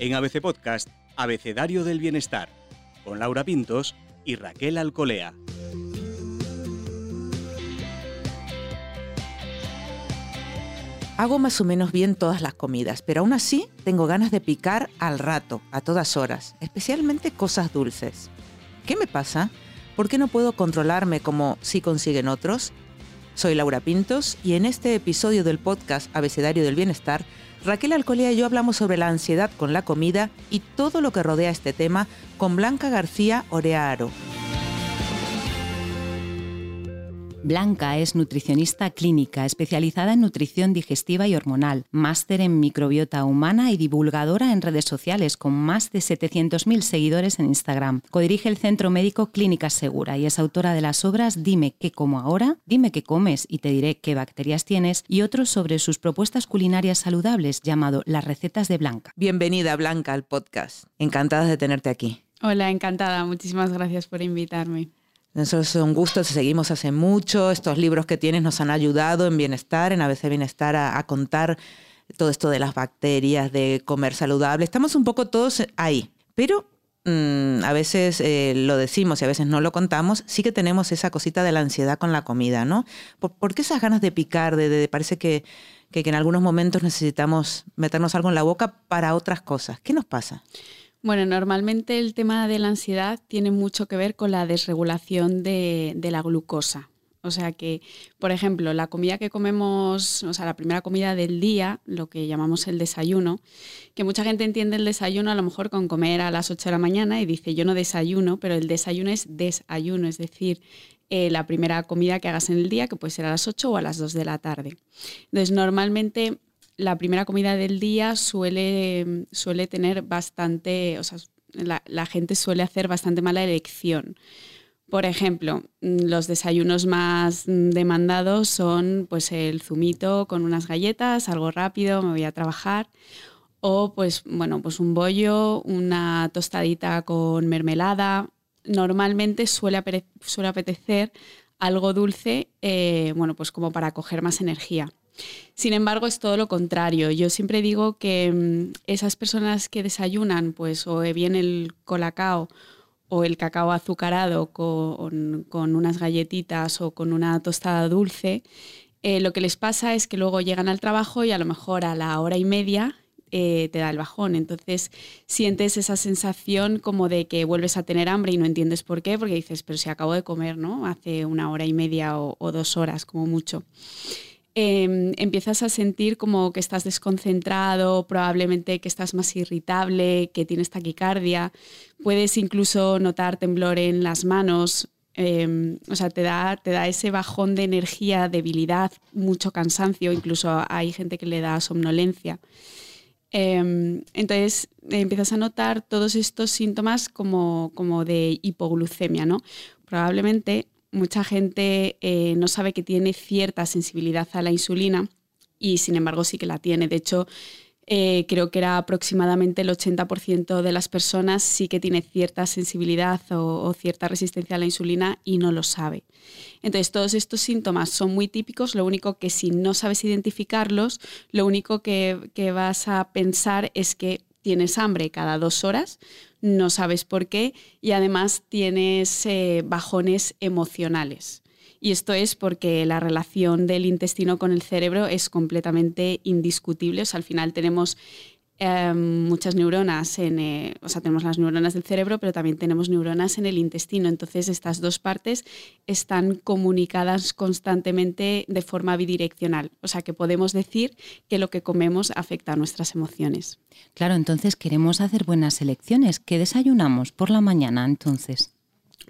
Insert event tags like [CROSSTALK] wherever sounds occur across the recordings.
En ABC Podcast, Abecedario del Bienestar, con Laura Pintos y Raquel Alcolea. Hago más o menos bien todas las comidas, pero aún así tengo ganas de picar al rato, a todas horas, especialmente cosas dulces. ¿Qué me pasa? ¿Por qué no puedo controlarme como si consiguen otros? Soy Laura Pintos y en este episodio del podcast Abecedario del Bienestar, Raquel Alcolea y yo hablamos sobre la ansiedad con la comida y todo lo que rodea este tema con Blanca García Orearo. Blanca es nutricionista clínica, especializada en nutrición digestiva y hormonal, máster en microbiota humana y divulgadora en redes sociales con más de 700.000 seguidores en Instagram. Codirige el Centro Médico Clínica Segura y es autora de las obras Dime qué como ahora, Dime qué comes y te diré qué bacterias tienes y otros sobre sus propuestas culinarias saludables llamado Las recetas de Blanca. Bienvenida Blanca al podcast. Encantada de tenerte aquí. Hola, encantada. Muchísimas gracias por invitarme. Nosotros es un gusto, seguimos hace mucho. Estos libros que tienes nos han ayudado en bienestar, en ABC Bienestar, a, contar todo esto de las bacterias, de comer saludable. Estamos un poco todos ahí, pero mm, a veces eh, lo decimos y a veces no lo contamos. Sí que tenemos esa cosita de la ansiedad con la comida, ¿no? ¿Por, qué esas ganas de picar? De, parece que, que en algunos momentos necesitamos meternos algo en la boca para otras cosas. ¿Qué nos pasa? Bueno, normalmente el tema de la ansiedad tiene mucho que ver con la desregulación de, la glucosa. O sea que, por ejemplo, la comida que comemos, o sea, la primera comida del día, lo que llamamos el desayuno, que mucha gente entiende el desayuno a lo mejor con comer a las 8 de la mañana y dice yo no desayuno, pero el desayuno es desayuno, es decir, eh, la primera comida que hagas en el día, que puede ser a las 8 o a las 2 de la tarde. Entonces, normalmente la primera comida del día suele, suele tener bastante, o sea, la, gente suele hacer bastante mala elección. Por ejemplo, los desayunos más demandados son pues el zumito con unas galletas, algo rápido, me voy a trabajar. O pues bueno, pues un bollo, una tostadita con mermelada. Normalmente suele, suele apetecer algo dulce, eh, bueno, pues como para coger más energía. Sin embargo, es todo lo contrario. Yo siempre digo que mm, esas personas que desayunan, pues o bien el colacao o el cacao azucarado con, unas galletitas o con una tostada dulce, eh, lo que les pasa es que luego llegan al trabajo y a lo mejor a la hora y media eh, te da el bajón. Entonces sientes esa sensación como de que vuelves a tener hambre y no entiendes por qué, porque dices, pero si acabo de comer, ¿no? Hace una hora y media o dos horas como mucho. Em, empiezas a sentir como que estás desconcentrado, probablemente que estás más irritable, que tienes taquicardia, puedes incluso notar temblor en las manos, em, o sea, te da, te da ese bajón de energía, debilidad, mucho cansancio, incluso hay gente que le da somnolencia. Em, entonces empiezas a notar todos estos síntomas como, como de hipoglucemia, ¿no? Probablemente mucha gente eh, no sabe que tiene cierta sensibilidad a la insulina y sin embargo sí que la tiene. De hecho, eh, creo que era aproximadamente el 80% de las personas sí que tiene cierta sensibilidad o, cierta resistencia a la insulina y no lo sabe. Entonces, todos estos síntomas son muy típicos, lo único que si no sabes identificarlos, lo único que, que vas a pensar es que tienes hambre cada dos horas, no sabes por qué y además tienes eh, bajones emocionales. Y esto es porque la relación del intestino con el cerebro es completamente indiscutible. O sea, al final tenemos Em, muchas neuronas, en, eh, o sea, tenemos las neuronas del cerebro, pero también tenemos neuronas en el intestino. Entonces, estas dos partes están comunicadas constantemente de forma bidireccional. O sea, que podemos decir que lo que comemos afecta a nuestras emociones. Claro, entonces queremos hacer buenas elecciones. ¿Qué desayunamos por la mañana entonces?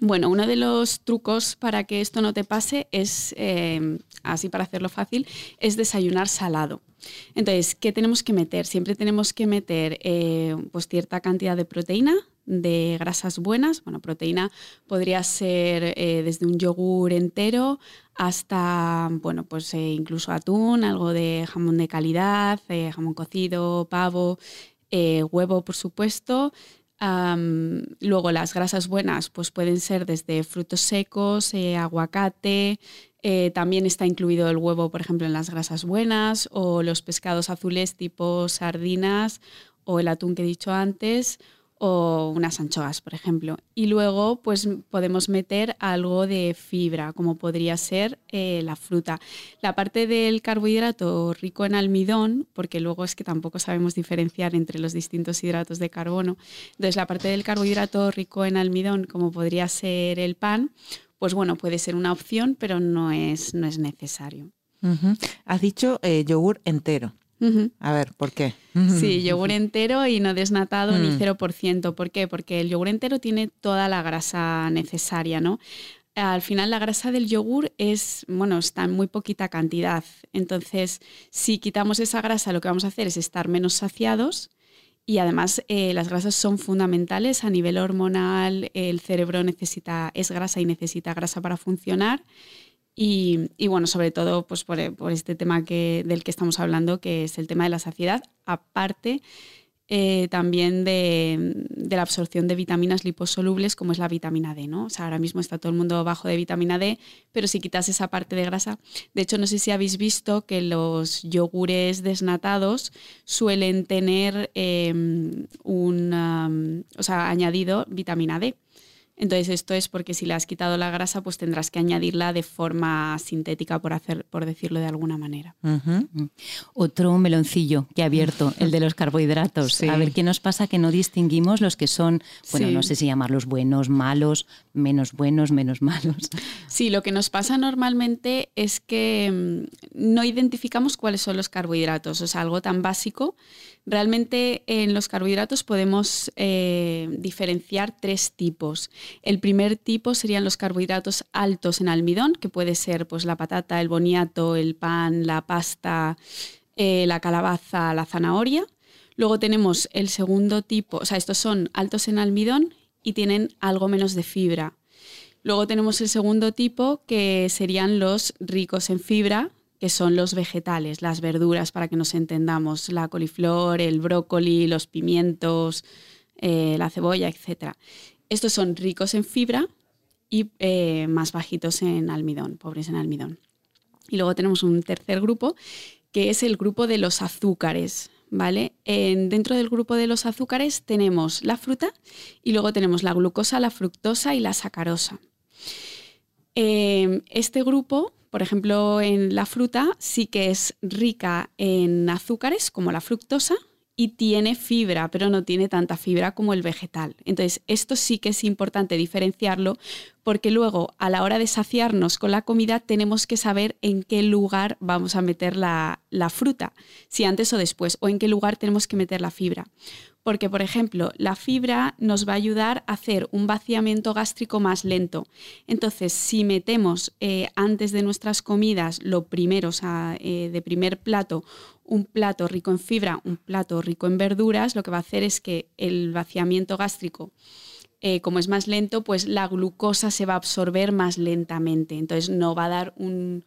Bueno, uno de los trucos para que esto no te pase es, em, así para hacerlo fácil, es desayunar salado. Entonces, ¿qué tenemos que meter? Siempre tenemos que meter eh, pues cierta cantidad de proteína, de grasas buenas. Bueno, proteína podría ser eh, desde un yogur entero hasta, bueno, pues eh, incluso atún, algo de jamón de calidad, jamón cocido, pavo, huevo, por supuesto. Luego las grasas buenas pues pueden ser desde frutos secos, aguacate, eh, también está incluido el huevo, por ejemplo, en las grasas buenas o los pescados azules tipo sardinas o el atún que he dicho antes o unas anchoas, por ejemplo. Y luego, pues podemos meter algo de fibra, como podría ser eh, la fruta. La parte del carbohidrato rico en almidón, porque luego es que tampoco sabemos diferenciar entre los distintos hidratos de carbono. Entonces, la parte del carbohidrato rico en almidón, como podría ser el pan, pues bueno, puede ser una opción, pero no es, no es necesario. Has dicho eh, yogur entero. A ver, ¿por qué? Sí, [LAUGHS] yogur entero y no desnatado ni 0%. Mm. ¿Por qué? Porque el yogur entero tiene toda la grasa necesaria, ¿no? Al final la grasa del yogur es, bueno, está en muy poquita cantidad. Entonces, si quitamos esa grasa, lo que vamos a hacer es estar menos saciados y además eh, las grasas son fundamentales a nivel hormonal. El cerebro necesita, es grasa y necesita grasa para funcionar. Y, bueno, sobre todo pues por, este tema que, del que estamos hablando, que es el tema de la saciedad, aparte eh, también de, la absorción de vitaminas liposolubles como es la vitamina D, ¿no? O sea, ahora mismo está todo el mundo bajo de vitamina D, pero si quitas esa parte de grasa, de hecho no sé si habéis visto que los yogures desnatados suelen tener em, un, o sea, añadido vitamina D. Entonces esto es porque si le has quitado la grasa, pues tendrás que añadirla de forma sintética, por, hacer, por decirlo de alguna manera. Mm. Otro meloncillo que ha abierto, el de los carbohidratos. A ver qué nos pasa que no distinguimos los que son, bueno, no sé si llamarlos buenos, malos, menos buenos, menos [LAUGHS] malos. Sí, lo que nos pasa normalmente es que mm, no identificamos cuáles son los carbohidratos, o sea, algo tan básico Realmente en los carbohidratos podemos eh, diferenciar tres tipos. El primer tipo serían los carbohidratos altos en almidón, que puede ser pues, la patata, el boniato, el pan, la pasta, eh, la calabaza, la zanahoria. Luego tenemos el segundo tipo, o sea, estos son altos en almidón y tienen algo menos de fibra. Luego tenemos el segundo tipo, que serían los ricos en fibra, que son los vegetales, las verduras, para que nos entendamos, la coliflor, el brócoli, los pimientos, eh, la cebolla, etc. Estos son ricos en fibra y eh, más bajitos en almidón, pobres en almidón. Y luego tenemos un tercer grupo, que es el grupo de los azúcares. ¿Vale? dentro del grupo de los azúcares tenemos la fruta y luego tenemos la glucosa, la fructosa y la sacarosa. Eh, este grupo por ejemplo, en la fruta sí que es rica en azúcares como la fructosa y tiene fibra, pero no tiene tanta fibra como el vegetal. Entonces, esto sí que es importante diferenciarlo porque luego a la hora de saciarnos con la comida tenemos que saber en qué lugar vamos a meter la, fruta, si antes o después, o en qué lugar tenemos que meter la fibra porque, por ejemplo, la fibra nos va a ayudar a hacer un vaciamiento gástrico más lento. Entonces, si metemos eh, antes de nuestras comidas lo primero, o sea, eh, de primer plato, un plato rico en fibra, un plato rico en verduras, lo que va a hacer es que el vaciamiento gástrico eh, como es más lento, pues la glucosa se va a absorber más lentamente. Entonces no va a dar un,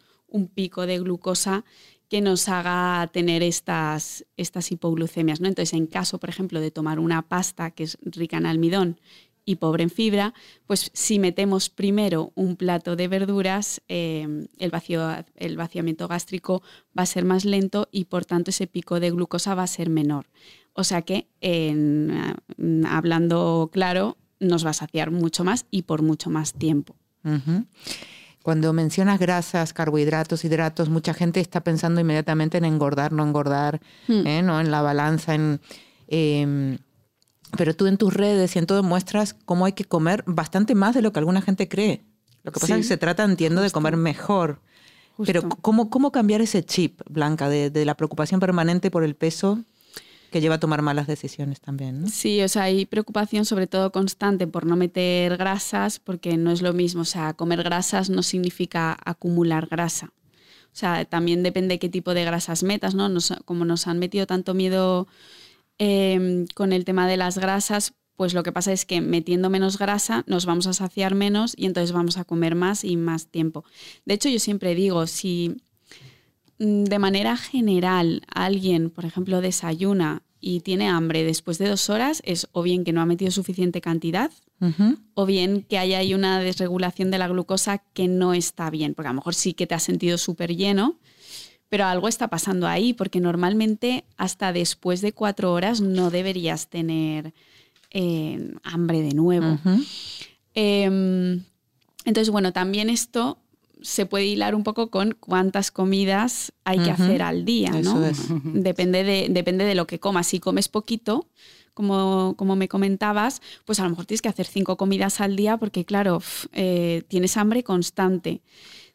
pico de glucosa que nos haga tener estas, estas hipoglucemias. ¿no? Entonces, en caso, por ejemplo, de tomar una pasta que es rica en almidón y pobre en fibra, pues si metemos primero un plato de verduras, em, el, vacío, el vaciamiento gástrico va a ser más lento y por tanto ese pico de glucosa va a ser menor. O sea que, hablando claro, nos va a saciar mucho más y por mucho más tiempo. Cuando mencionas grasas, carbohidratos, hidratos, mucha gente está pensando inmediatamente en engordar, no engordar, hmm. ¿eh? ¿no? en la balanza, en... Em, pero tú en tus redes y en todo muestras cómo hay que comer bastante más de lo que alguna gente cree. Lo que pasa es que se trata, entiendo, de comer mejor. Pero ¿cómo, ¿cómo cambiar ese chip, Blanca, de, de la preocupación permanente por el peso que lleva a tomar malas decisiones también. ¿no? Sí, o sea, hay preocupación sobre todo constante por no meter grasas, porque no es lo mismo, o sea, comer grasas no significa acumular grasa. O sea, también depende qué tipo de grasas metas, ¿no? como nos han metido tanto miedo em, con el tema de las grasas, pues lo que pasa es que metiendo menos grasa nos vamos a saciar menos y entonces vamos a comer más y más tiempo. De hecho, yo siempre digo, si Mm, de manera general alguien, por ejemplo, desayuna y tiene hambre después de dos horas, es o bien que no ha metido suficiente cantidad, o bien que haya ahí una desregulación de la glucosa que no está bien, porque a lo mejor sí que te has sentido súper lleno, pero algo está pasando ahí, porque normalmente hasta después de cuatro horas no deberías tener eh, hambre de nuevo. Em, entonces, bueno, también esto se puede hilar un poco con cuántas comidas hay que hacer al día, ¿no? Depende, de, depende de lo que comas. Si comes poquito, como, como, me comentabas, pues a lo mejor tienes que hacer cinco comidas al día porque, claro, eh, tienes hambre constante.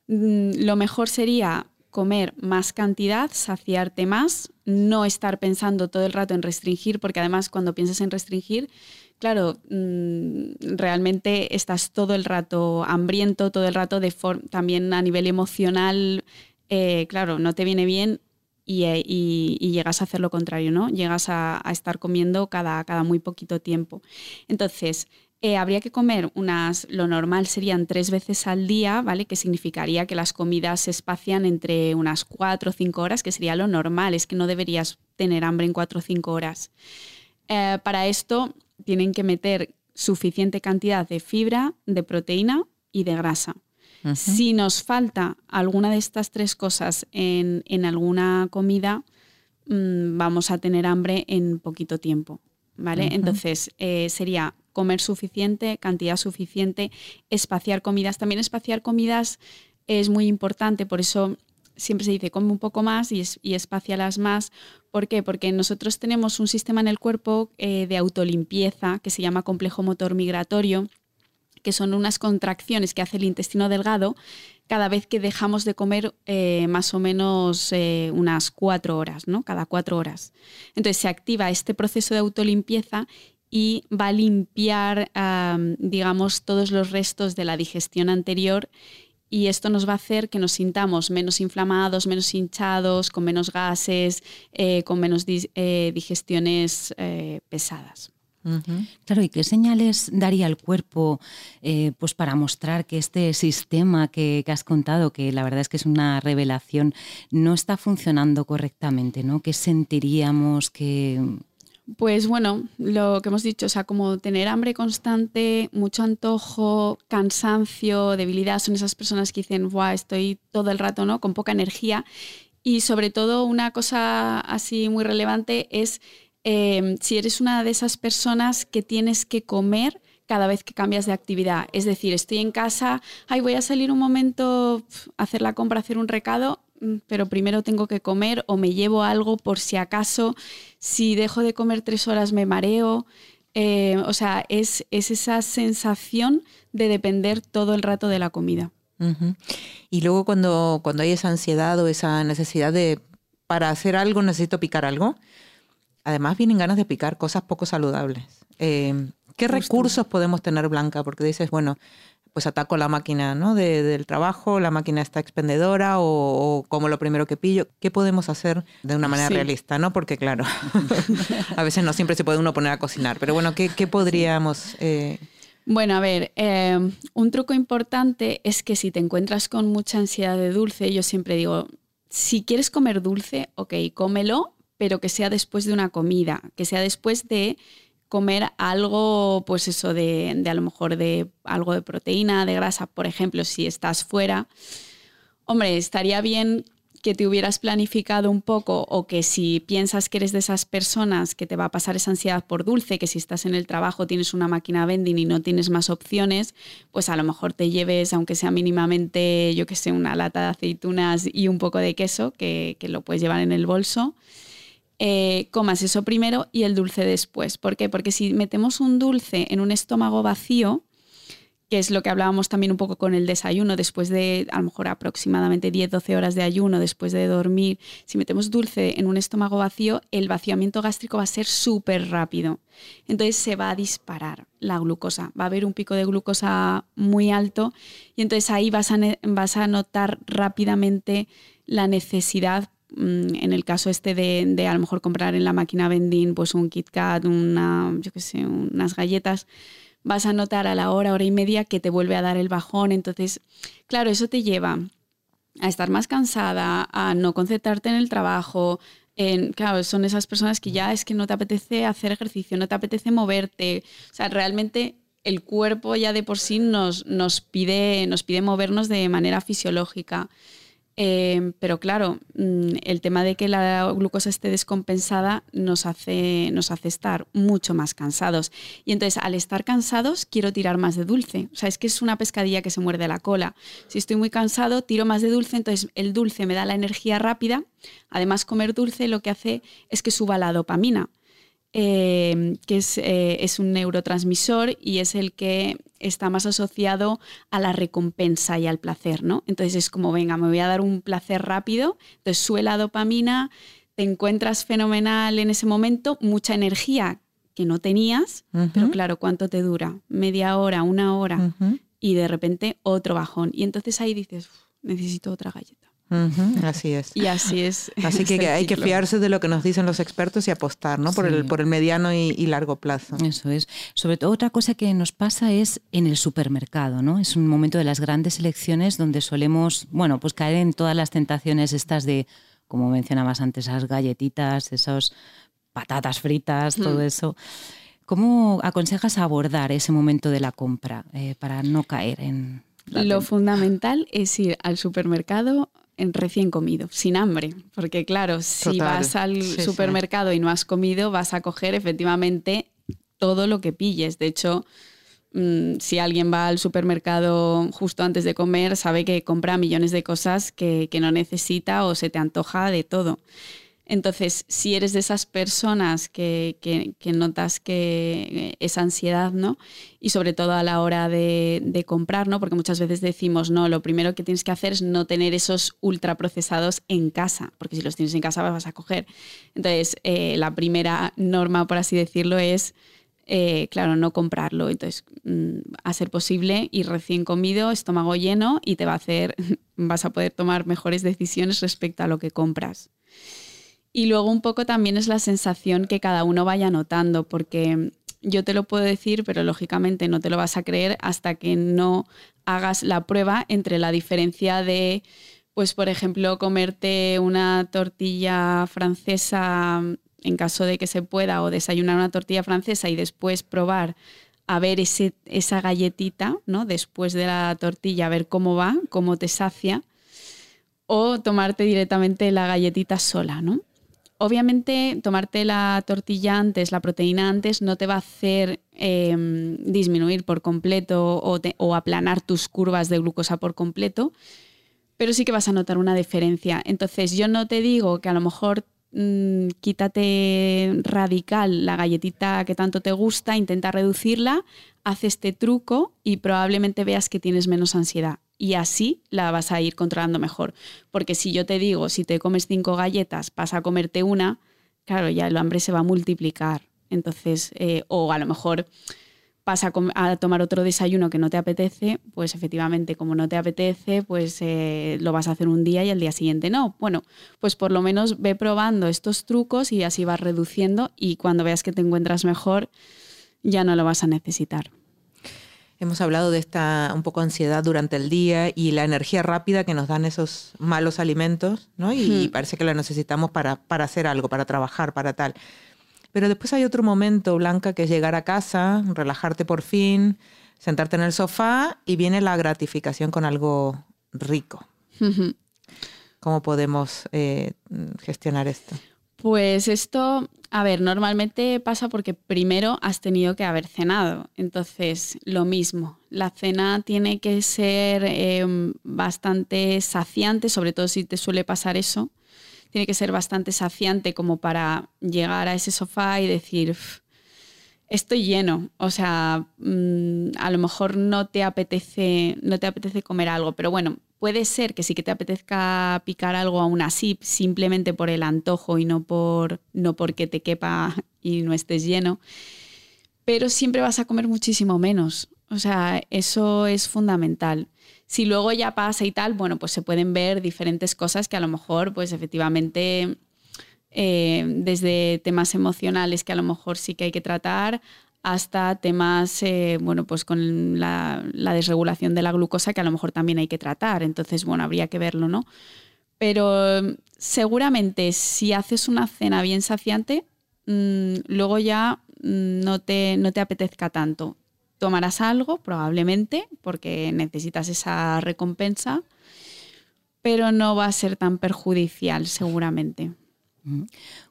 Mm, lo mejor sería comer más cantidad, saciarte más, no estar pensando todo el rato en restringir, porque además cuando piensas en restringir, claro, mm, realmente estás todo el rato hambriento, todo el rato de también a nivel emocional, eh, claro, no te viene bien eh, y, llegas a hacer lo contrario, ¿no? Llegas a, estar comiendo cada, cada muy poquito tiempo. Entonces, eh, habría que comer unas, lo normal serían tres veces al día, ¿vale? Que significaría que las comidas se espacian entre unas cuatro o cinco horas, que sería lo normal, es que no deberías tener hambre en cuatro o cinco horas. para esto, tienen que meter suficiente cantidad de fibra, de proteína y de grasa. Si nos falta alguna de estas tres cosas en, alguna comida, mm, vamos a tener hambre en poquito tiempo. ¿Vale? Entonces, eh, sería comer suficiente, cantidad suficiente, espaciar comidas. También espaciar comidas es muy importante, por eso siempre se dice come un poco más y, y espacialas más. ¿Por qué? Porque nosotros tenemos un sistema en el cuerpo eh, de autolimpieza que se llama complejo motor migratorio, que son unas contracciones que hace el intestino delgado cada vez que dejamos de comer eh, más o menos eh, unas cuatro horas, ¿no? Cada cuatro horas. Entonces se activa este proceso de autolimpieza y va a limpiar, digamos, todos los restos de la digestión anterior y esto nos va a hacer que nos sintamos menos inflamados, menos hinchados, con menos gases, eh, con menos eh, digestiones eh, pesadas. Claro, ¿y qué señales daría el cuerpo pues para mostrar que este sistema que, que, has contado, que la verdad es que es una revelación, no está funcionando correctamente? ¿no? ¿Qué sentiríamos? que pues bueno, lo que hemos dicho, o sea, como tener hambre constante, mucho antojo, cansancio, debilidad, son esas personas que dicen, Buah, estoy todo el rato, ¿no? Con poca energía. Y sobre todo, una cosa así muy relevante es em, si eres una de esas personas que tienes que comer cada vez que cambias de actividad. Es decir, estoy en casa, ay, voy a salir un momento a hacer la compra, hacer un recado, pero primero tengo que comer o me llevo algo por si acaso si dejo de comer tres horas me mareo. Eh, o sea, es, esa sensación de depender todo el rato de la comida. Y luego cuando, cuando hay esa ansiedad o esa necesidad de, para hacer algo necesito picar algo, además vienen ganas de picar cosas poco saludables. Eh, ¿Qué recursos podemos tener, Blanca? Porque dices, bueno, pues ataco la máquina ¿no? del trabajo, la máquina está expendedora o, como lo primero que pillo. ¿Qué podemos hacer de una manera realista? ¿no? Porque claro, [LAUGHS] [LAUGHS] a veces no siempre se puede uno poner a cocinar, pero bueno, ¿qué, podríamos... Eh? Bueno, a ver, eh, un truco importante es que si te encuentras con mucha ansiedad de dulce, yo siempre digo, si quieres comer dulce, ok, cómelo, pero que sea después de una comida, que sea después de comer algo, pues eso, de, a lo mejor de algo de proteína, de grasa, por ejemplo, si estás fuera. Hombre, estaría bien que te hubieras planificado un poco o que si piensas que eres de esas personas que te va a pasar esa ansiedad por dulce, que si estás en el trabajo tienes una máquina vending y no tienes más opciones, pues a lo mejor te lleves, aunque sea mínimamente, yo que sé, una lata de aceitunas y un poco de queso, que, que lo puedes llevar en el bolso. Eh, comas eso primero y el dulce después. ¿Por qué? Porque si metemos un dulce en un estómago vacío, que es lo que hablábamos también un poco con el desayuno, después de a lo mejor aproximadamente 10-12 horas de ayuno, después de dormir, si metemos dulce en un estómago vacío, el vaciamiento gástrico va a ser súper rápido. Entonces se va a disparar la glucosa, va a haber un pico de glucosa muy alto y entonces ahí vas a, vas a notar rápidamente la necesidad en el caso este de, a lo mejor comprar en la máquina vending pues un Kit Kat, una, yo qué sé, unas galletas, vas a notar a la hora, hora y media que te vuelve a dar el bajón. Entonces, claro, eso te lleva a estar más cansada, a no concentrarte en el trabajo. En, claro, son esas personas que ya es que no te apetece hacer ejercicio, no te apetece moverte. O sea, realmente el cuerpo ya de por sí nos, nos, pide, nos pide movernos de manera fisiológica. Eh, pero claro, mm, el tema de que la glucosa esté descompensada nos hace, nos hace estar mucho más cansados. Y entonces, al estar cansados, quiero tirar más de dulce. O sea, es que es una pescadilla que se muerde la cola. Si estoy muy cansado, tiro más de dulce, entonces el dulce me da la energía rápida. Además, comer dulce lo que hace es que suba la dopamina. Eh, que es, eh, es, un neurotransmisor y es el que está más asociado a la recompensa y al placer, ¿no? Entonces es como, venga, me voy a dar un placer rápido, entonces suela dopamina, te encuentras fenomenal en ese momento, mucha energía que no tenías, pero claro, ¿cuánto te dura? Media hora, una hora, y de repente otro bajón. Y entonces ahí dices, necesito otra galleta así es. Y así es. [LAUGHS] Así que hay que fiarse de lo que nos dicen los expertos y apostar, ¿no? Por, el, por el mediano y, largo plazo. Eso es. Sobre todo otra cosa que nos pasa es en el supermercado, ¿no? Es un momento de las grandes elecciones donde solemos, bueno, pues caer en todas las tentaciones estas de, como mencionabas antes, esas galletitas, esas patatas fritas, todo eso. ¿Cómo aconsejas abordar ese momento de la compra eh, para no caer en... Lo fundamental es ir al supermercado recién comido, sin hambre, porque claro, si vas al supermercado y no has comido, vas a coger efectivamente todo lo que pilles. De hecho, mm, si alguien va al supermercado justo antes de comer, sabe que compra millones de cosas que, que no necesita o se te antoja de todo. Entonces, si eres de esas personas que, notas que es ansiedad, ¿no? Y sobre todo a la hora de, comprar, ¿no? Porque muchas veces decimos, no, lo primero que tienes que hacer es no tener esos ultraprocesados en casa, porque si los tienes en casa vas a coger. Entonces, eh, la primera norma, por así decirlo, es, eh, claro, no comprarlo. Entonces, mm, a ser posible, ir recién comido, estómago lleno y te va a hacer, [LAUGHS] vas a poder tomar mejores decisiones respecto a lo que compras. Y luego un poco también es la sensación que cada uno vaya notando, porque yo te lo puedo decir, pero lógicamente no te lo vas a creer hasta que no hagas la prueba entre la diferencia de, pues por ejemplo, comerte una tortilla francesa en caso de que se pueda, o desayunar una tortilla francesa y después probar a ver ese, esa galletita, ¿no? Después de la tortilla, a ver cómo va, cómo te sacia, o tomarte directamente la galletita sola, ¿no? Obviamente, tomarte la tortilla antes, la proteína antes, no te va a hacer em, disminuir por completo o, aplanar tus curvas de glucosa por completo, pero sí que vas a notar una diferencia. Entonces, yo no te digo que a lo mejor mm, quítate radical la galletita que tanto te gusta, intenta reducirla, haz este truco y probablemente veas que tienes menos ansiedad y así la vas a ir controlando mejor. Porque si yo te digo, si te comes cinco galletas, vas a comerte una, claro, ya el hambre se va a multiplicar. Entonces, eh, o a lo mejor vas a, tomar otro desayuno que no te apetece, pues efectivamente, como no te apetece, pues eh, lo vas a hacer un día y al día siguiente no. Bueno, pues por lo menos ve probando estos trucos y así vas reduciendo y cuando veas que te encuentras mejor, ya no lo vas a necesitar. Hemos hablado de esta un poco ansiedad durante el día y la energía rápida que nos dan esos malos alimentos, ¿no? Y parece que la necesitamos para, para hacer algo, para trabajar, para tal. Pero después hay otro momento, Blanca, que es llegar a casa, relajarte por fin, sentarte en el sofá y viene la gratificación con algo rico. ¿Cómo podemos eh, gestionar esto? Pues esto, a ver, normalmente pasa porque primero has tenido que haber cenado. Entonces, lo mismo, la cena tiene que ser em, bastante saciante, sobre todo si te suele pasar eso. Tiene que ser bastante saciante como para llegar a ese sofá y decir, estoy lleno. O sea, mm, a lo mejor no te apetece, no te apetece comer algo, pero bueno, Puede ser que sí que te apetezca picar algo aún así, simplemente por el antojo y no, por, no porque te quepa [LAUGHS] y no estés lleno, pero siempre vas a comer muchísimo menos. O sea, eso es fundamental. Si luego ya pasa y tal, bueno, pues se pueden ver diferentes cosas que a lo mejor, pues efectivamente, eh, desde temas emocionales que a lo mejor sí que hay que tratar, hasta temas, eh, bueno, pues con la, desregulación de la glucosa que a lo mejor también hay que tratar. Entonces, bueno, habría que verlo, ¿no? Pero mm, seguramente si haces una cena bien saciante, mm, luego ya mm, no, te, no te apetezca tanto. Tomarás algo, probablemente, porque necesitas esa recompensa, pero no va a ser tan perjudicial seguramente.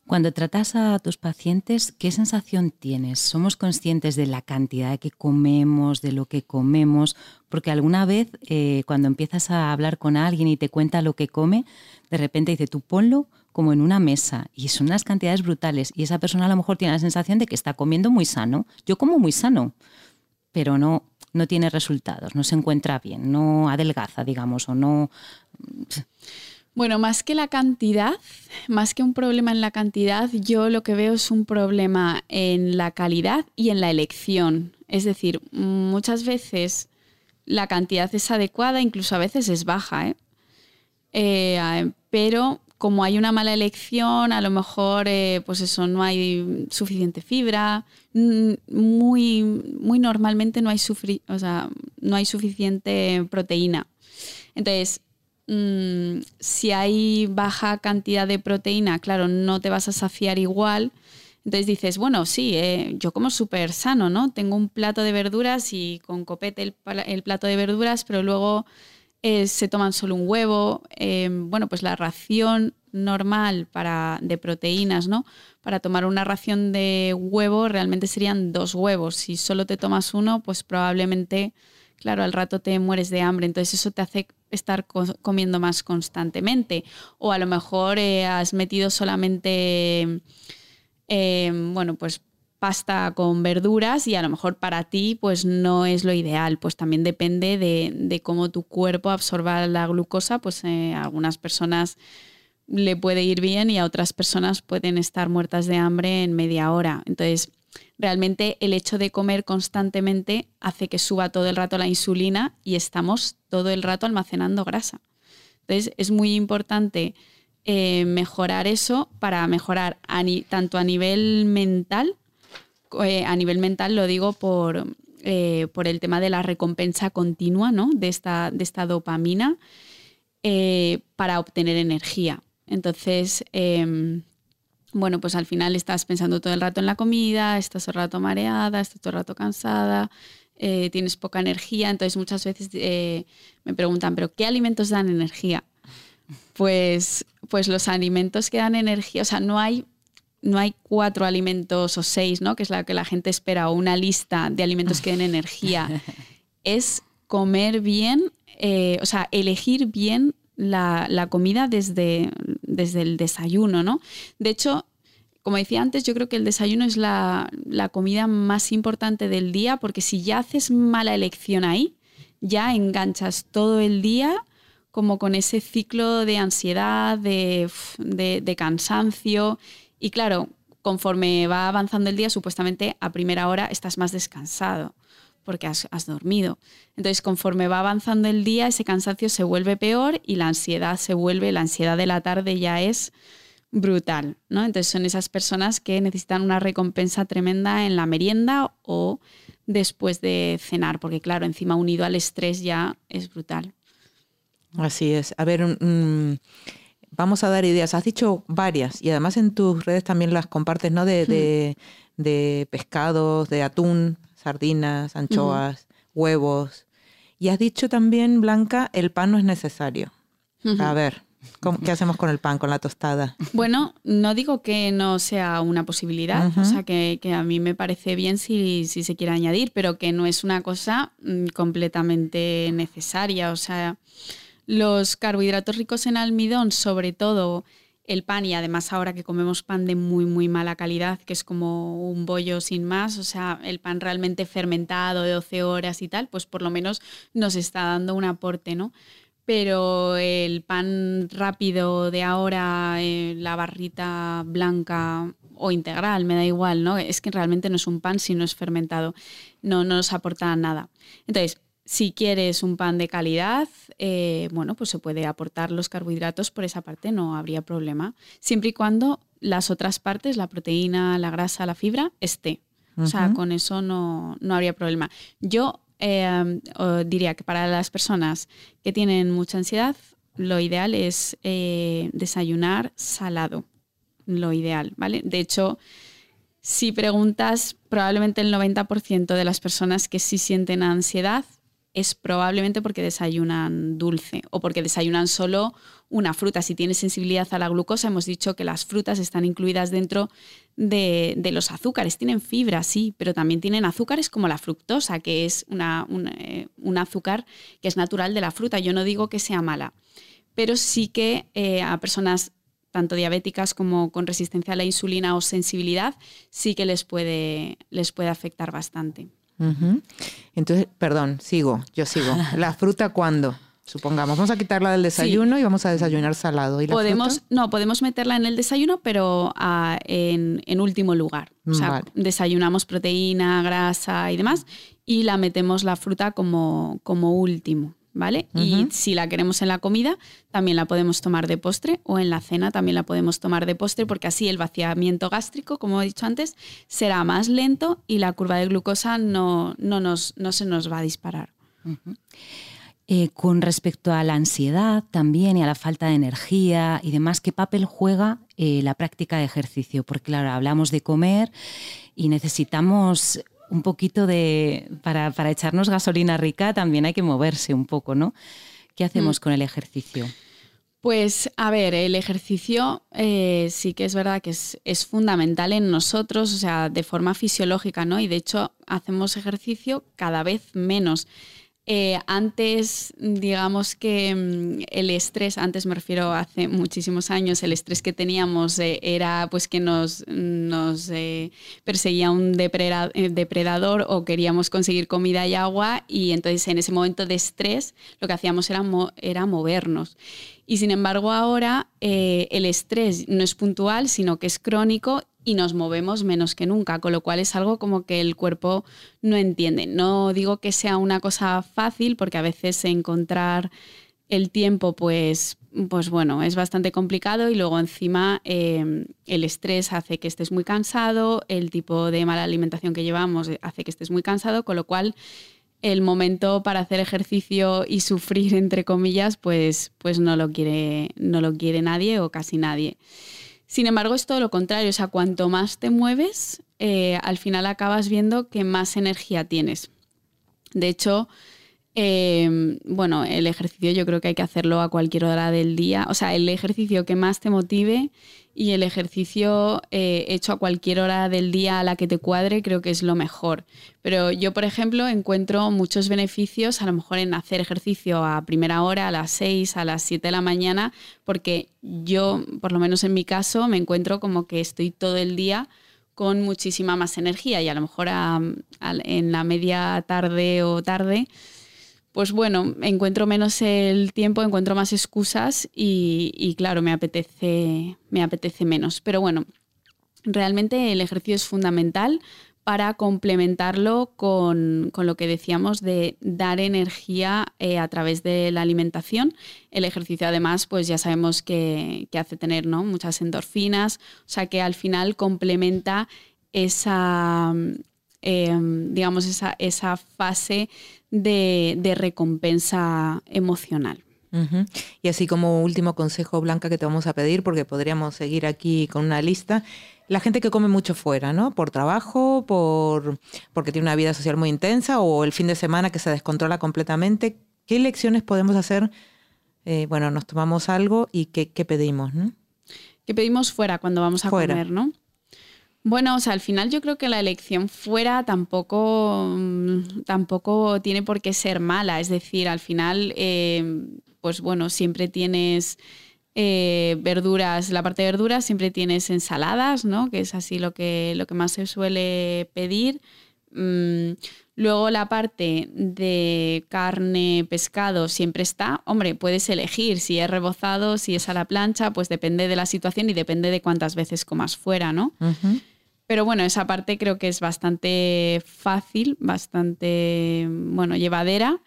Cuando tratas a tus pacientes, ¿qué sensación tienes? ¿Somos conscientes de la cantidad que comemos, de lo que comemos? Porque alguna vez eh, cuando empiezas a hablar con alguien y te cuenta lo que come, de repente dice, tú ponlo como en una mesa y son unas cantidades brutales y esa persona a lo mejor tiene la sensación de que está comiendo muy sano. Yo como muy sano, pero no, no tiene resultados, no se encuentra bien, no adelgaza, digamos, o no... Bueno, más que la cantidad, más que un problema en la cantidad, yo lo que veo es un problema en la calidad y en la elección. Es decir, muchas veces la cantidad es adecuada, incluso a veces es baja, ¿eh? Eh, pero como hay una mala elección, a lo mejor, eh, pues eso, no hay suficiente fibra, muy, muy normalmente no hay, no hay suficiente proteína. Entonces, Mm, si hay baja cantidad de proteína, claro, no te vas a saciar igual. Entonces dices, bueno, sí, eh, yo como súper sano, ¿no? Tengo un plato de verduras y con copete el, plato de verduras, pero luego eh, se toman solo un huevo. Em, bueno, pues la ración normal para, de proteínas, ¿no? Para tomar una ración de huevo realmente serían dos huevos. Si solo te tomas uno, pues probablemente claro, al rato te mueres de hambre, entonces eso te hace estar comiendo más constantemente. O a lo mejor eh, has metido solamente, em, bueno, pues pasta con verduras y a lo mejor para ti pues no es lo ideal, pues también depende de, cómo tu cuerpo absorba la glucosa, pues eh, a algunas personas le puede ir bien y a otras personas pueden estar muertas de hambre en media hora. Entonces, realmente el hecho de comer constantemente hace que suba todo el rato la insulina y estamos todo el rato almacenando grasa. Entonces es muy importante eh, mejorar eso para mejorar tanto a nivel mental, eh, a nivel mental lo digo por, eh, por, el tema de la recompensa continua ¿no? de, esta, de esta dopamina para obtener energía. Entonces, em, bueno, pues al final estás pensando todo el rato en la comida, estás todo el rato mareada, estás todo el rato cansada, eh, tienes poca energía. Entonces muchas veces eh, me preguntan, ¿pero qué alimentos dan energía? Pues, pues los alimentos que dan energía, o sea, no hay, no hay cuatro alimentos o seis, ¿no? Que es la que la gente espera, o una lista de alimentos que den energía. [LAUGHS] Es comer bien, eh, o sea, elegir bien la, comida desde, desde, el desayuno, ¿no? De hecho, como decía antes, yo creo que el desayuno es la, comida más importante del día porque si ya haces mala elección ahí, ya enganchas todo el día como con ese ciclo de ansiedad, de, de cansancio. Y claro, conforme va avanzando el día, supuestamente a primera hora estás más descansado porque has, dormido. Entonces, conforme va avanzando el día, ese cansancio se vuelve peor y la ansiedad se vuelve, la ansiedad de la tarde ya es brutal, ¿no? Entonces son esas personas que necesitan una recompensa tremenda en la merienda o después de cenar, porque claro, encima unido al estrés ya es brutal. Así es. A ver, vamos a dar ideas. Has dicho varias y además en tus redes también las compartes, ¿no? De, de, de pescados, de atún sardinas, anchoas, huevos. Y has dicho también, Blanca, el pan no es necesario. A ver, ¿qué hacemos con el pan, con la tostada? Bueno, no digo que no sea una posibilidad, o sea, que, a mí me parece bien si, si, se quiere añadir, pero que no es una cosa mm, completamente necesaria. O sea, los carbohidratos ricos en almidón, sobre todo el pan y además ahora que comemos pan de muy muy mala calidad, que es como un bollo sin más, o sea, el pan realmente fermentado de 12 horas y tal, pues por lo menos nos está dando un aporte, ¿no? Pero el pan rápido de ahora, eh, la barrita blanca o integral, me da igual, ¿no? Es que realmente no es un pan si no es fermentado, no, no nos aporta nada. Entonces, si quieres un pan de calidad, eh, bueno, pues se puede aportar los carbohidratos por esa parte, no habría problema, siempre y cuando las otras partes, la proteína, la grasa, la fibra, esté. O sea, con eso no, habría problema. Yo eh, diría que para las personas que tienen mucha ansiedad, lo ideal es eh, desayunar salado, lo ideal, ¿vale? De hecho, si preguntas, probablemente el 90% de las personas que sí sienten ansiedad es probablemente porque desayunan dulce o porque desayunan solo una fruta. Si tienes sensibilidad a la glucosa, hemos dicho que las frutas están incluidas dentro de, los azúcares. Tienen fibra, sí, pero también tienen azúcares como la fructosa, que es una, eh, un, azúcar que es natural de la fruta. Yo no digo que sea mala, pero sí que eh, a personas tanto diabéticas como con resistencia a la insulina o sensibilidad, sí que les puede, les puede afectar bastante. Entonces, perdón, sigo, yo sigo. [LAUGHS] ¿La fruta cuándo? Supongamos, vamos a quitarla del desayuno y vamos a desayunar salado. ¿Y podemos, no, podemos meterla en el desayuno, pero ah, en, último lugar. O sea, desayunamos proteína, grasa y demás, y la metemos la fruta como, como último. ¿Vale? Y si la queremos en la comida, también la podemos tomar de postre o en la cena también la podemos tomar de postre porque así el vaciamiento gástrico, como he dicho antes, será más lento y la curva de glucosa no, no, nos, no se nos va a disparar. Eh, con respecto a la ansiedad también y a la falta de energía y demás, ¿qué papel juega eh, la práctica de ejercicio? Porque claro, hablamos de comer y necesitamos un poquito de, para, echarnos gasolina rica también hay que moverse un poco, ¿no? ¿Qué hacemos mm. con el ejercicio? Pues a ver, el ejercicio eh, sí que es verdad que es, es, fundamental en nosotros, o sea, de forma fisiológica, ¿no? Y de hecho hacemos ejercicio cada vez menos. Eh, antes, digamos que mm, el estrés, antes me refiero hace muchísimos años, el estrés que teníamos eh, era pues que nos, nos eh, perseguía un depredador o queríamos conseguir comida y agua y entonces en ese momento de estrés lo que hacíamos era, era movernos. Y sin embargo ahora el estrés no es puntual, sino que es crónico y nos movemos menos que nunca, con lo cual es algo como que el cuerpo no entiende. No digo que sea una cosa fácil, porque a veces encontrar el tiempo, pues, pues bueno, es bastante complicado y luego encima em, el estrés hace que estés muy cansado, el tipo de mala alimentación que llevamos hace que estés muy cansado, con lo cual el momento para hacer ejercicio y sufrir, entre comillas, pues, pues no, lo quiere, no lo quiere nadie o casi nadie. Sin embargo, es todo lo contrario. O sea, cuanto más te mueves, eh, al final acabas viendo que más energía tienes. De hecho, em, bueno, el ejercicio yo creo que hay que hacerlo a cualquier hora del día. O sea, el ejercicio que más te motive y el ejercicio eh, hecho a cualquier hora del día a la que te cuadre creo que es lo mejor. Pero yo, por ejemplo, encuentro muchos beneficios a lo mejor en hacer ejercicio a primera hora, a las 6, a las 7 de la mañana, porque yo, por lo menos en mi caso, me encuentro como que estoy todo el día con muchísima más energía y a lo mejor en la media tarde o tarde pues bueno, encuentro menos el tiempo, encuentro más excusas y, claro, me apetece, me apetece menos. Pero bueno, realmente el ejercicio es fundamental para complementarlo con, lo que decíamos de dar energía eh, a través de la alimentación. El ejercicio además, pues ya sabemos que, hace tener ¿no? muchas endorfinas, o sea que al final complementa esa, em, digamos, esa, esa fase de, recompensa emocional. Y así como último consejo, Blanca, que te vamos a pedir, porque podríamos seguir aquí con una lista, la gente que come mucho fuera, ¿no? Por trabajo, por porque tiene una vida social muy intensa o el fin de semana que se descontrola completamente, ¿qué lecciones podemos hacer? Eh, bueno, nos tomamos algo y qué, pedimos, ¿no? ¿Qué pedimos fuera cuando vamos a comer, no? Bueno, o sea, al final yo creo que la elección fuera tampoco, mm, tampoco tiene por qué ser mala. Es decir, al final, eh, pues bueno, siempre tienes eh, verduras, la parte de verduras, siempre tienes ensaladas, ¿no? Que es así lo que, lo que más se suele pedir. Mm, luego la parte de carne, pescado siempre está. Hombre, puedes elegir si es rebozado, si es a la plancha, pues depende de la situación y depende de cuántas veces comas fuera, ¿no? Pero bueno, esa parte creo que es bastante fácil, bastante, bueno, llevadera.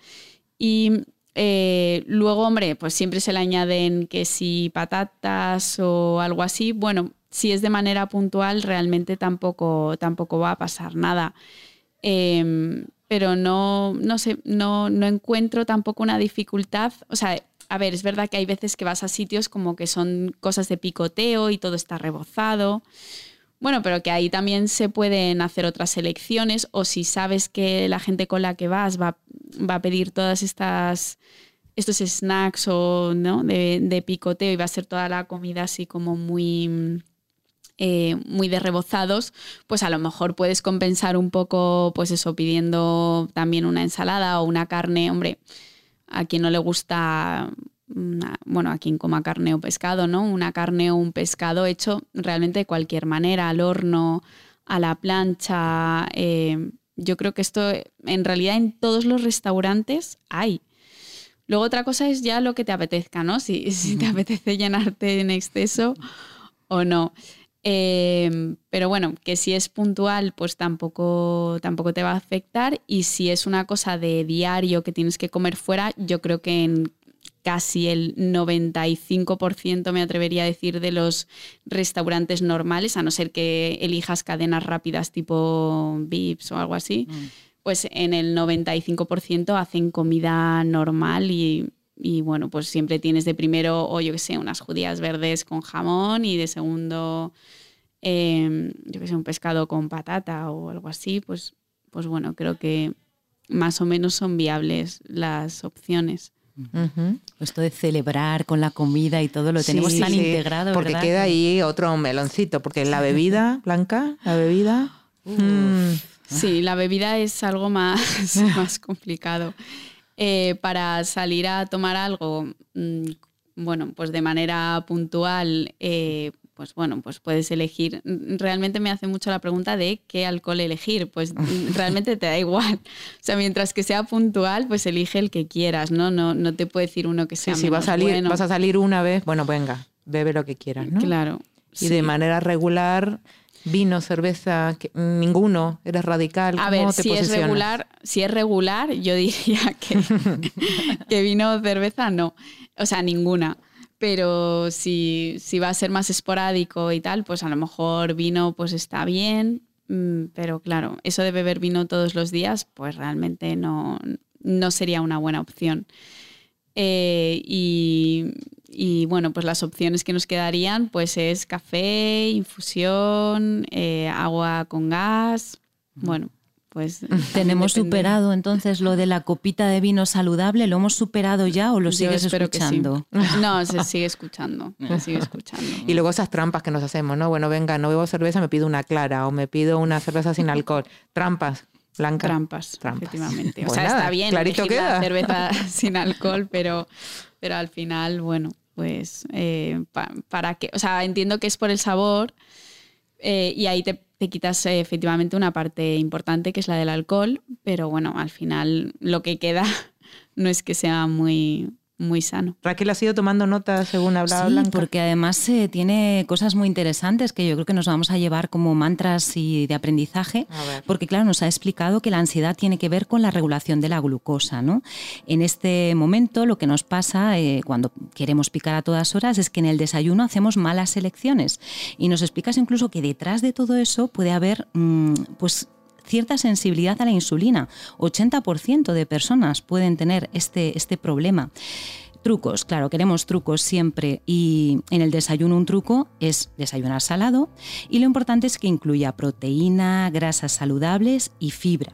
Y eh, luego, hombre, pues siempre se le añaden que si patatas o algo así. Bueno, si es de manera puntual, realmente tampoco, tampoco va a pasar nada. Em, pero no, no sé, no, no encuentro tampoco una dificultad. O sea, a ver, es verdad que hay veces que vas a sitios como que son cosas de picoteo y todo está rebozado Bueno, pero que ahí también se pueden hacer otras elecciones o si sabes que la gente con la que vas va, va a pedir todas estas estos snacks o ¿no? de, picoteo y va a ser toda la comida así como muy eh, muy de rebozados, pues a lo mejor puedes compensar un poco, pues eso, pidiendo también una ensalada o una carne, hombre, a quien no le gusta, bueno, a quien coma carne o pescado, ¿no? Una carne o un pescado hecho realmente de cualquier manera, al horno, a la plancha. Eh, yo creo que esto en realidad en todos los restaurantes hay. Luego otra cosa es ya lo que te apetezca, ¿no? Si, [LAUGHS] si te apetece llenarte en exceso o no. Em, pero bueno, que si es puntual, pues tampoco, tampoco te va a afectar. Y si es una cosa de diario que tienes que comer fuera, yo creo que en casi el 95% me atrevería a decir de los restaurantes normales, a no ser que elijas cadenas rápidas tipo Vips o algo así, mm. pues en el 95% hacen comida normal y y bueno, pues siempre tienes de primero, o yo qué sé, unas judías verdes con jamón y de segundo, em, yo qué sé, un pescado con patata o algo así, pues, pues bueno, creo que más o menos son viables las opciones. Esto de celebrar con la comida y todo lo tenemos tan integrado. Porque queda ahí otro meloncito, porque la bebida, Blanca, la bebida. Mm. Sí, la bebida es algo más, [LAUGHS] más complicado. Eh, para salir a tomar algo, mm, bueno, pues de manera puntual, eh, pues bueno, pues puedes elegir. Realmente me hace mucho la pregunta de qué alcohol elegir. Pues [LAUGHS] realmente te da igual. O sea, mientras que sea puntual, pues elige el que quieras, ¿no? No, no te puedo decir uno que sea. si vas a salir, vas a salir una vez, bueno, venga, bebe lo que quieras, ¿no? Claro. Y de manera regular, vino, cerveza, ninguno, eres radical. A ver, si es regular, si es regular, yo diría que, [LAUGHS] que vino, cerveza, no. O sea, ninguna. Pero si, si va a ser más esporádico y tal, pues a lo mejor vino pues está bien. Mm, pero claro, eso de beber vino todos los días, pues realmente no, no sería una buena opción. Eh, y, y bueno, pues las opciones que nos quedarían pues es café, infusión, eh, agua con gas. Bueno, pues [LAUGHS] tenemos superado entonces lo de la copita de vino saludable, ¿lo hemos superado ya o lo sigues escuchando? No, se sigue escuchando, se sigue [LAUGHS] escuchando. Y luego esas trampas que nos hacemos, ¿no? Bueno, venga, no bebo cerveza, me pido una clara o me pido una cerveza sin alcohol. Trampas. Blanca. Trampas, efectivamente. o sea, está bien clarito queda. cerveza [LAUGHS] sin alcohol, pero, pero al final, bueno, pues eh, para que, o sea, entiendo que es por el sabor eh, y ahí te, te quitas eh, efectivamente una parte importante que es la del alcohol, pero bueno, al final lo que queda [LAUGHS] no es que sea muy, muy sano. Raquel ha sido tomando notas según hablaba sí, porque además eh, tiene cosas muy interesantes que yo creo que nos vamos a llevar como mantras y de aprendizaje, porque claro, nos ha explicado que la ansiedad tiene que ver con la regulación de la glucosa. ¿no? En este momento lo que nos pasa eh, cuando queremos picar a todas horas es que en el desayuno hacemos malas elecciones y nos explicas incluso que detrás de todo eso puede haber mm, pues cierta sensibilidad a la insulina. 80% de personas pueden tener este, este problema. Trucos, claro, queremos trucos siempre y en el desayuno un truco es desayunar salado y lo importante es que incluya proteína, grasas saludables y fibra.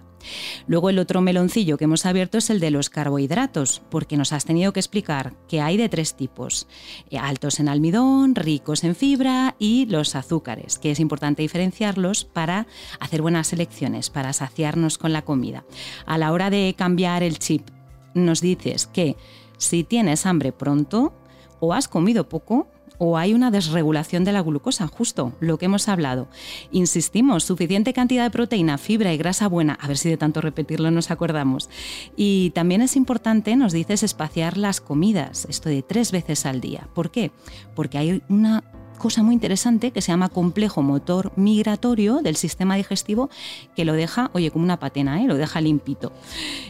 Luego el otro meloncillo que hemos abierto es el de los carbohidratos, porque nos has tenido que explicar que hay de tres tipos, eh, altos en almidón, ricos en fibra y los azúcares, que es importante diferenciarlos para hacer buenas elecciones, para saciarnos con la comida. A la hora de cambiar el chip, nos dices que si tienes hambre pronto o has comido poco, o hay una desregulación de la glucosa, justo lo que hemos hablado. Insistimos, suficiente cantidad de proteína, fibra y grasa buena, a ver si de tanto repetirlo nos acordamos. Y también es importante, nos dices, espaciar las comidas, esto de tres veces al día. ¿Por qué? Porque hay una cosa muy interesante que se llama complejo motor migratorio del sistema digestivo que lo deja, oye, como una patena, ¿eh? lo deja limpito.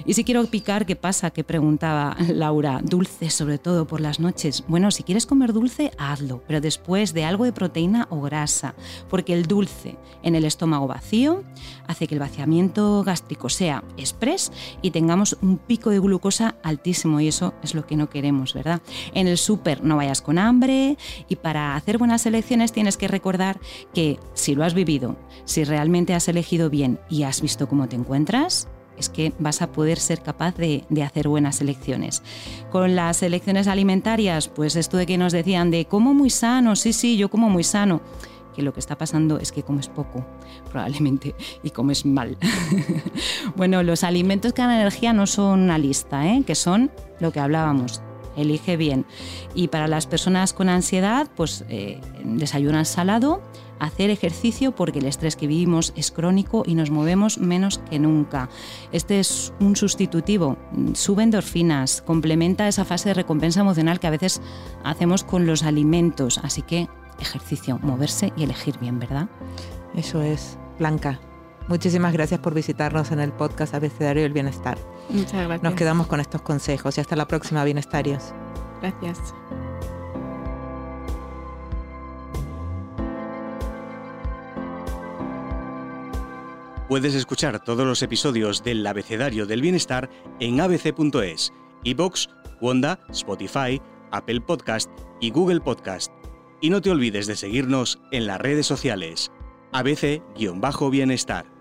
Y si quiero picar, ¿qué pasa? Que preguntaba Laura, dulce sobre todo por las noches. Bueno, si quieres comer dulce, hazlo, pero después de algo de proteína o grasa, porque el dulce en el estómago vacío hace que el vaciamiento gástrico sea express y tengamos un pico de glucosa altísimo y eso es lo que no queremos, ¿verdad? En el súper no vayas con hambre y para hacer buenas las elecciones tienes que recordar que si lo has vivido, si realmente has elegido bien y has visto cómo te encuentras, es que vas a poder ser capaz de, hacer buenas elecciones. Con las elecciones alimentarias, pues esto de que nos decían de como muy sano, sí, sí, yo como muy sano que lo que está pasando es que comes poco, [LAUGHS] probablemente, y comes mal. [LAUGHS] bueno, los alimentos que dan energía no son una lista, ¿eh? que son lo que hablábamos, elige bien. Y para las personas con ansiedad, pues eh, desayunan salado, hacer ejercicio porque el estrés que vivimos es crónico y nos movemos menos que nunca. Este es un sustitutivo, sube endorfinas, complementa esa fase de recompensa emocional que a veces hacemos con los alimentos, así que ejercicio, moverse y elegir bien, ¿verdad? Eso es, Blanca. Muchísimas gracias por visitarnos en el podcast Abecedario del Bienestar. Muchas gracias. Nos quedamos con estos consejos y hasta la próxima, Bienestarios. Gracias. Puedes escuchar todos los episodios del Abecedario del Bienestar en abc.es, iBox, Wanda, Spotify, Apple Podcast y Google Podcast. Y no te olvides de seguirnos en las redes sociales. ABC-Bienestar.